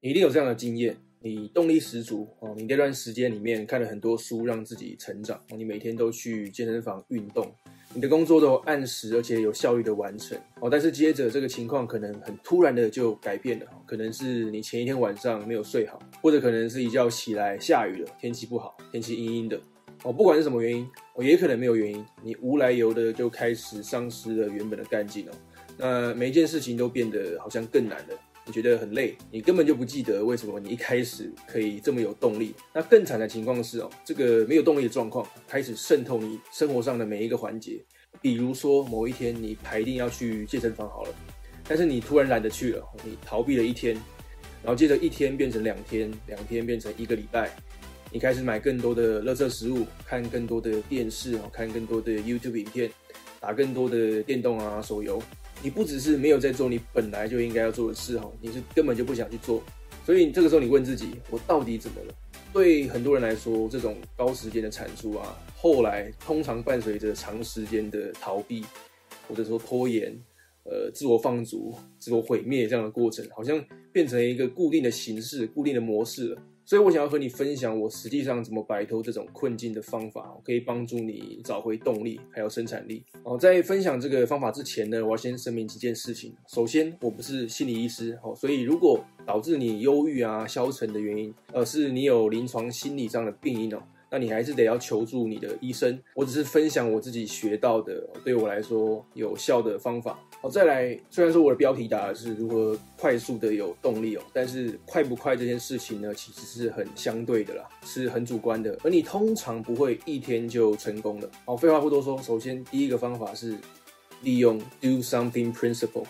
你一定有这样的经验，你动力十足哦，你这段时间里面看了很多书，让自己成长，你每天都去健身房运动，你的工作都按时而且有效率的完成哦。但是接着这个情况可能很突然的就改变了，可能是你前一天晚上没有睡好，或者可能是一觉起来下雨了，天气不好，天气阴阴的哦。不管是什么原因，哦，也可能没有原因，你无来由的就开始丧失了原本的干劲哦。那每一件事情都变得好像更难了。你觉得很累，你根本就不记得为什么你一开始可以这么有动力。那更惨的情况是哦，这个没有动力的状况开始渗透你生活上的每一个环节。比如说某一天你排定要去健身房好了，但是你突然懒得去了，你逃避了一天，然后接着一天变成两天，两天变成一个礼拜，你开始买更多的垃圾食物，看更多的电视，看更多的 YouTube 影片，打更多的电动啊手游。你不只是没有在做你本来就应该要做的事哦，你是根本就不想去做，所以这个时候你问自己，我到底怎么了？对很多人来说，这种高时间的产出啊，后来通常伴随着长时间的逃避，或者说拖延，呃，自我放逐、自我毁灭这样的过程，好像变成一个固定的形式、固定的模式了。所以我想要和你分享我实际上怎么摆脱这种困境的方法，可以帮助你找回动力，还有生产力。哦，在分享这个方法之前呢，我要先声明几件事情。首先，我不是心理医师，哦，所以如果导致你忧郁啊、消沉的原因，而是你有临床心理上的病因哦。那你还是得要求助你的医生。我只是分享我自己学到的，对我来说有效的方法。好，再来，虽然说我的标题打的是如何快速的有动力哦，但是快不快这件事情呢，其实是很相对的啦，是很主观的。而你通常不会一天就成功的。好，废话不多说，首先第一个方法是利用 Do Something Principle。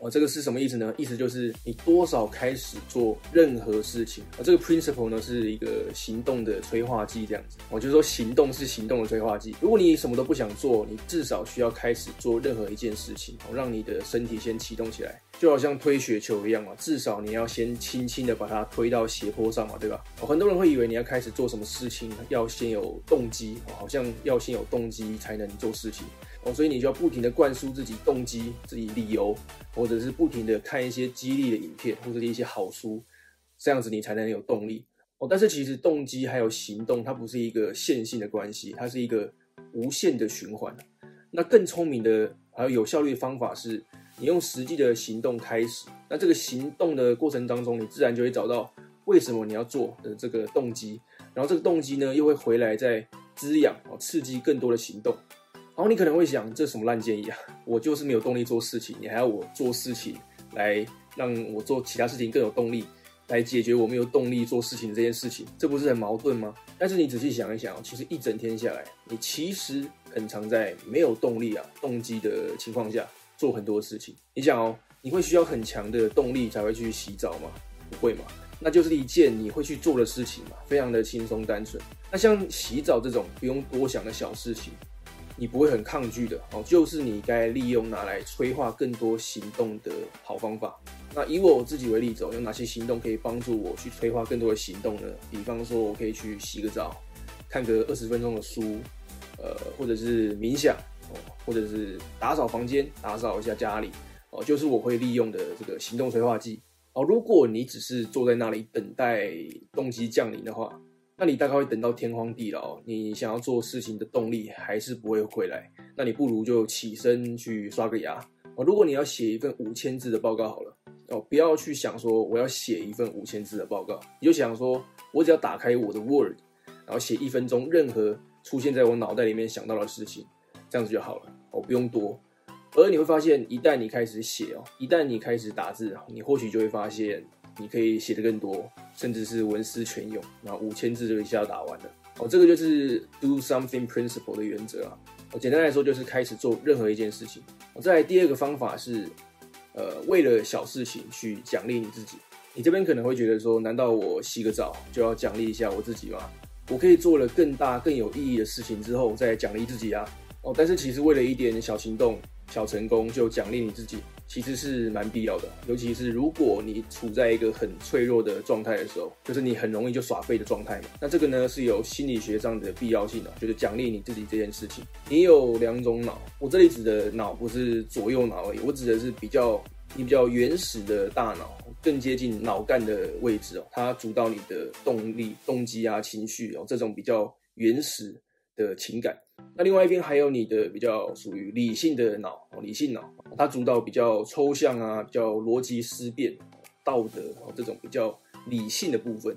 哦，这个是什么意思呢？意思就是你多少开始做任何事情啊。这个 principle 呢是一个行动的催化剂，这样子。我就是说行动是行动的催化剂。如果你什么都不想做，你至少需要开始做任何一件事情，让你的身体先启动起来，就好像推雪球一样嘛。至少你要先轻轻的把它推到斜坡上嘛，对吧？很多人会以为你要开始做什么事情要先有动机，好像要先有动机才能做事情。哦，所以你就要不停的灌输自己动机、自己理由，或者是不停的看一些激励的影片，或者一些好书，这样子你才能有动力。哦，但是其实动机还有行动，它不是一个线性的关系，它是一个无限的循环。那更聪明的还有有效率的方法是，你用实际的行动开始。那这个行动的过程当中，你自然就会找到为什么你要做的这个动机，然后这个动机呢，又会回来再滋养哦，刺激更多的行动。然后你可能会想，这什么烂建议啊？我就是没有动力做事情，你还要我做事情来让我做其他事情更有动力，来解决我没有动力做事情这件事情，这不是很矛盾吗？但是你仔细想一想，其实一整天下来，你其实很常在没有动力啊、动机的情况下做很多事情。你想哦，你会需要很强的动力才会去洗澡吗？不会嘛？那就是一件你会去做的事情嘛，非常的轻松单纯。那像洗澡这种不用多想的小事情。你不会很抗拒的哦，就是你该利用拿来催化更多行动的好方法。那以我自己为例子，有哪些行动可以帮助我去催化更多的行动呢？比方说，我可以去洗个澡，看个二十分钟的书，呃，或者是冥想哦，或者是打扫房间，打扫一下家里哦，就是我会利用的这个行动催化剂哦。如果你只是坐在那里等待动机降临的话，那你大概会等到天荒地老，你想要做事情的动力还是不会回来。那你不如就起身去刷个牙哦。如果你要写一份五千字的报告好了哦，不要去想说我要写一份五千字的报告，你就想说我只要打开我的 Word，然后写一分钟任何出现在我脑袋里面想到的事情，这样子就好了哦，不用多。而你会发现，一旦你开始写哦，一旦你开始打字，你或许就会发现。你可以写得更多，甚至是文思泉涌，然后五千字就一下打完了。哦，这个就是 Do Something Principle 的原则啊。哦，简单来说就是开始做任何一件事情。哦，再来第二个方法是，呃，为了小事情去奖励你自己。你这边可能会觉得说，难道我洗个澡就要奖励一下我自己吗？我可以做了更大更有意义的事情之后再奖励自己啊。哦，但是其实为了一点小行动。小成功就奖励你自己，其实是蛮必要的。尤其是如果你处在一个很脆弱的状态的时候，就是你很容易就耍废的状态嘛。那这个呢是有心理学上的必要性的，就是奖励你自己这件事情。你有两种脑，我这里指的脑不是左右脑而已，我指的是比较你比较原始的大脑，更接近脑干的位置哦，它主导你的动力、动机啊、情绪哦，这种比较原始的情感。那另外一边还有你的比较属于理性的脑，理性脑，它主导比较抽象啊、比较逻辑思辨、道德哦这种比较理性的部分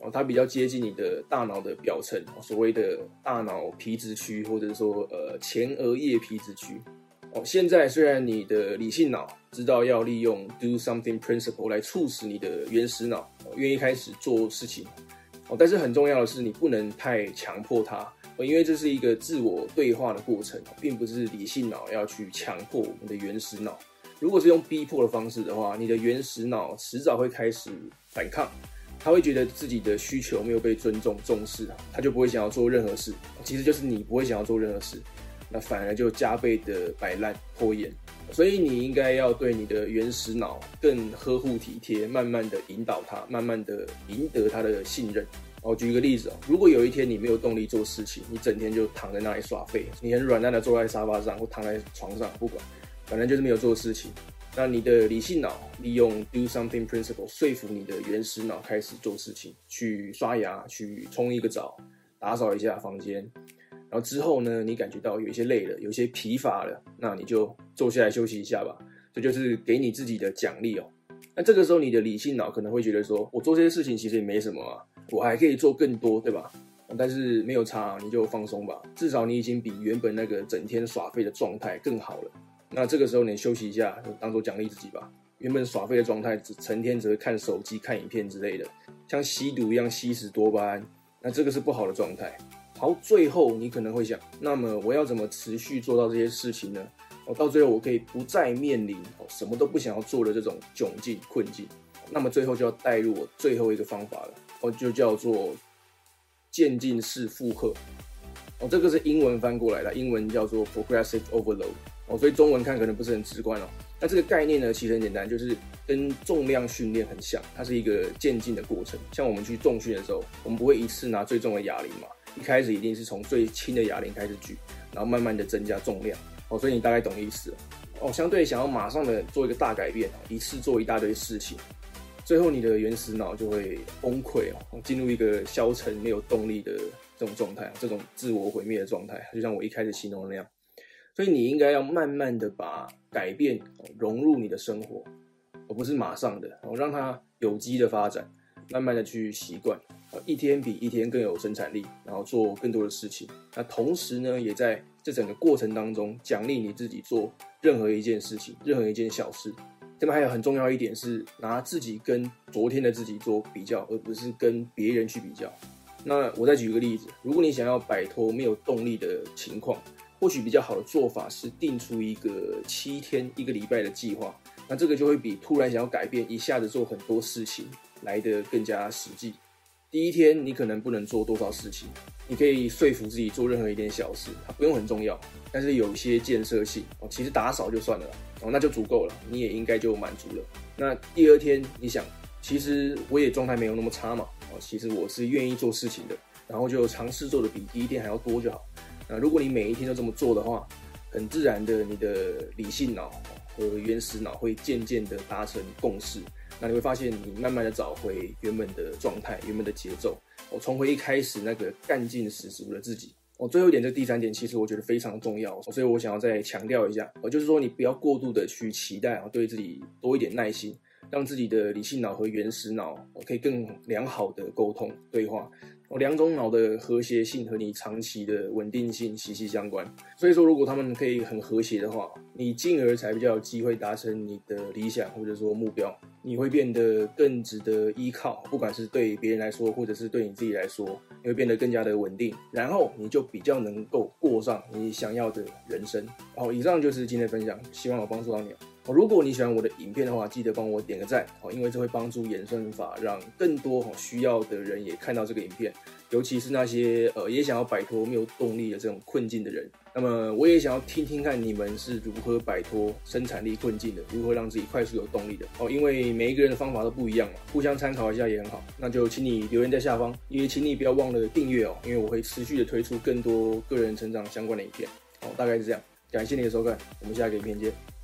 哦，它比较接近你的大脑的表层，所谓的大脑皮质区，或者说呃前额叶皮质区。哦，现在虽然你的理性脑知道要利用 do something principle 来促使你的原始脑愿意开始做事情，哦，但是很重要的是你不能太强迫它，因为这是一个自我对话的过程，并不是理性脑要去强迫我们的原始脑。如果是用逼迫的方式的话，你的原始脑迟早会开始反抗，他会觉得自己的需求没有被尊重重视，他就不会想要做任何事，其实就是你不会想要做任何事。那反而就加倍的摆烂拖延，所以你应该要对你的原始脑更呵护体贴，慢慢的引导他，慢慢的赢得他的信任。我举一个例子哦，如果有一天你没有动力做事情，你整天就躺在那里耍废，你很软烂的坐在沙发上或躺在床上，不管，反正就是没有做事情。那你的理性脑利用 do something principle 说服你的原始脑开始做事情，去刷牙，去冲一个澡，打扫一下房间。然后之后呢，你感觉到有一些累了，有一些疲乏了，那你就坐下来休息一下吧。这就是给你自己的奖励哦。那这个时候，你的理性脑可能会觉得说，我做这些事情其实也没什么啊，我还可以做更多，对吧？但是没有差，你就放松吧。至少你已经比原本那个整天耍废的状态更好了。那这个时候你休息一下，就当做奖励自己吧。原本耍废的状态，只成天只会看手机、看影片之类的，像吸毒一样吸食多巴胺，那这个是不好的状态。好，最后你可能会想，那么我要怎么持续做到这些事情呢？哦，到最后我可以不再面临哦什么都不想要做的这种窘境困境。那么最后就要带入我最后一个方法了，哦，就叫做渐进式负荷。哦，这个是英文翻过来的，英文叫做 progressive overload。哦，所以中文看可能不是很直观哦。那这个概念呢，其实很简单，就是跟重量训练很像，它是一个渐进的过程。像我们去重训的时候，我们不会一次拿最重的哑铃嘛。一开始一定是从最轻的哑铃开始举，然后慢慢的增加重量哦，所以你大概懂意思了哦。相对想要马上的做一个大改变，一次做一大堆事情，最后你的原始脑就会崩溃哦，进入一个消沉、没有动力的这种状态，这种自我毁灭的状态，就像我一开始形容的那样。所以你应该要慢慢的把改变融入你的生活，而不是马上的哦，让它有机的发展，慢慢的去习惯。一天比一天更有生产力，然后做更多的事情。那同时呢，也在这整个过程当中奖励你自己做任何一件事情，任何一件小事。这边还有很重要一点是，拿自己跟昨天的自己做比较，而不是跟别人去比较。那我再举个例子，如果你想要摆脱没有动力的情况，或许比较好的做法是定出一个七天、一个礼拜的计划。那这个就会比突然想要改变，一下子做很多事情来得更加实际。第一天你可能不能做多少事情，你可以说服自己做任何一点小事，它不用很重要，但是有一些建设性哦，其实打扫就算了哦，那就足够了，你也应该就满足了。那第二天你想，其实我也状态没有那么差嘛哦，其实我是愿意做事情的，然后就尝试做的比第一天还要多就好。那如果你每一天都这么做的话，很自然的，你的理性脑和原始脑会渐渐的达成共识。那你会发现，你慢慢的找回原本的状态，原本的节奏，我重回一开始那个干劲十足的自己。哦，最后一点，这第三点，其实我觉得非常重要，所以我想要再强调一下，哦，就是说你不要过度的去期待，啊，对自己多一点耐心，让自己的理性脑和原始脑可以更良好的沟通对话。两种脑的和谐性和你长期的稳定性息息相关，所以说如果他们可以很和谐的话，你进而才比较有机会达成你的理想或者说目标，你会变得更值得依靠，不管是对别人来说，或者是对你自己来说，你会变得更加的稳定，然后你就比较能够过上你想要的人生。好，以上就是今天的分享，希望我帮助到你。如果你喜欢我的影片的话，记得帮我点个赞哦，因为这会帮助演算法让更多需要的人也看到这个影片，尤其是那些呃也想要摆脱没有动力的这种困境的人。那么我也想要听听看你们是如何摆脱生产力困境的，如何让自己快速有动力的哦。因为每一个人的方法都不一样嘛，互相参考一下也很好。那就请你留言在下方，也请你不要忘了订阅哦，因为我会持续的推出更多个人成长相关的影片。好，大概是这样，感谢你的收看，我们下个影片见。